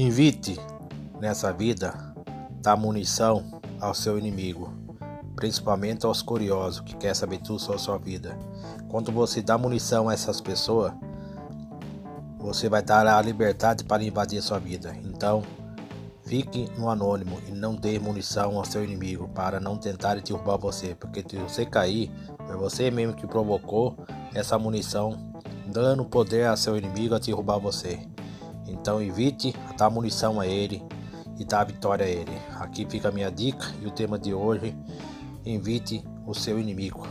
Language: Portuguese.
Invite nessa vida dar munição ao seu inimigo, principalmente aos curiosos que quer saber tudo sobre a sua vida. Quando você dá munição a essas pessoas, você vai dar a liberdade para invadir a sua vida. Então, fique no anônimo e não dê munição ao seu inimigo para não tentar derrubar você, porque se você cair, foi você mesmo que provocou essa munição, dando poder a seu inimigo a derrubar você. Então evite dar munição a ele e dar vitória a ele. Aqui fica a minha dica e o tema de hoje: invite o seu inimigo.